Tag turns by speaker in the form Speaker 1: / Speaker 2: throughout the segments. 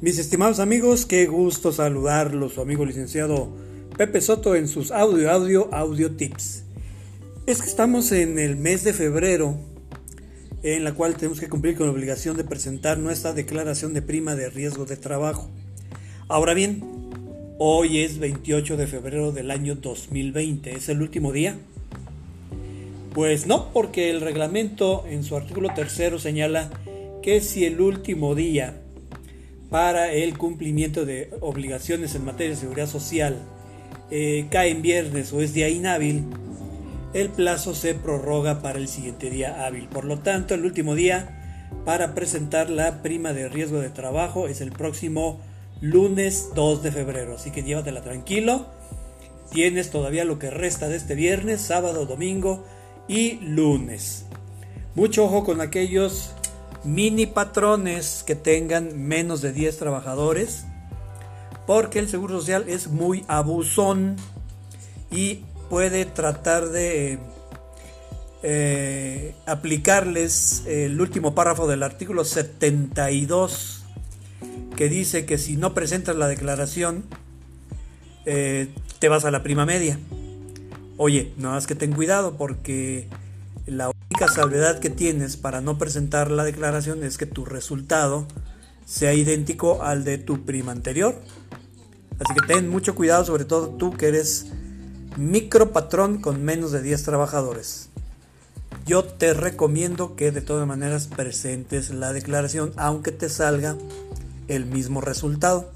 Speaker 1: Mis estimados amigos, qué gusto saludarlos, su amigo licenciado Pepe Soto en sus audio, audio, audio tips. Es que estamos en el mes de febrero, en la cual tenemos que cumplir con la obligación de presentar nuestra declaración de prima de riesgo de trabajo. Ahora bien, hoy es 28 de febrero del año 2020, ¿es el último día? Pues no, porque el reglamento en su artículo tercero señala que si el último día para el cumplimiento de obligaciones en materia de seguridad social eh, cae en viernes o es día inhábil, el plazo se prorroga para el siguiente día hábil. Por lo tanto, el último día para presentar la prima de riesgo de trabajo es el próximo lunes 2 de febrero. Así que llévatela tranquilo. Tienes todavía lo que resta de este viernes, sábado, domingo y lunes. Mucho ojo con aquellos mini patrones que tengan menos de 10 trabajadores, porque el Seguro Social es muy abusón y puede tratar de eh, aplicarles el último párrafo del artículo 72 que dice que si no presentas la declaración eh, te vas a la prima media. Oye, no más que ten cuidado porque única salvedad que tienes para no presentar la declaración es que tu resultado sea idéntico al de tu prima anterior. Así que ten mucho cuidado, sobre todo tú que eres micro patrón con menos de 10 trabajadores. Yo te recomiendo que de todas maneras presentes la declaración aunque te salga el mismo resultado.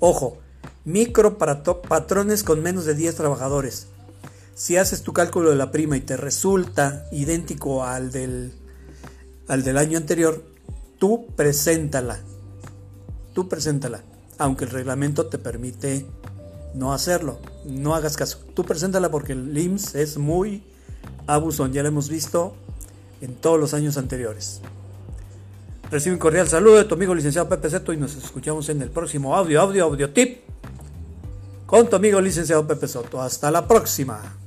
Speaker 1: Ojo, micro patrones con menos de 10 trabajadores. Si haces tu cálculo de la prima y te resulta idéntico al del, al del año anterior, tú preséntala. Tú preséntala. Aunque el reglamento te permite no hacerlo. No hagas caso. Tú preséntala porque el IMSS es muy abusón. Ya lo hemos visto en todos los años anteriores. Recibe un cordial saludo de tu amigo licenciado Pepe Seto y nos escuchamos en el próximo audio, audio, audio tip con tu amigo licenciado Pepe Soto. Hasta la próxima.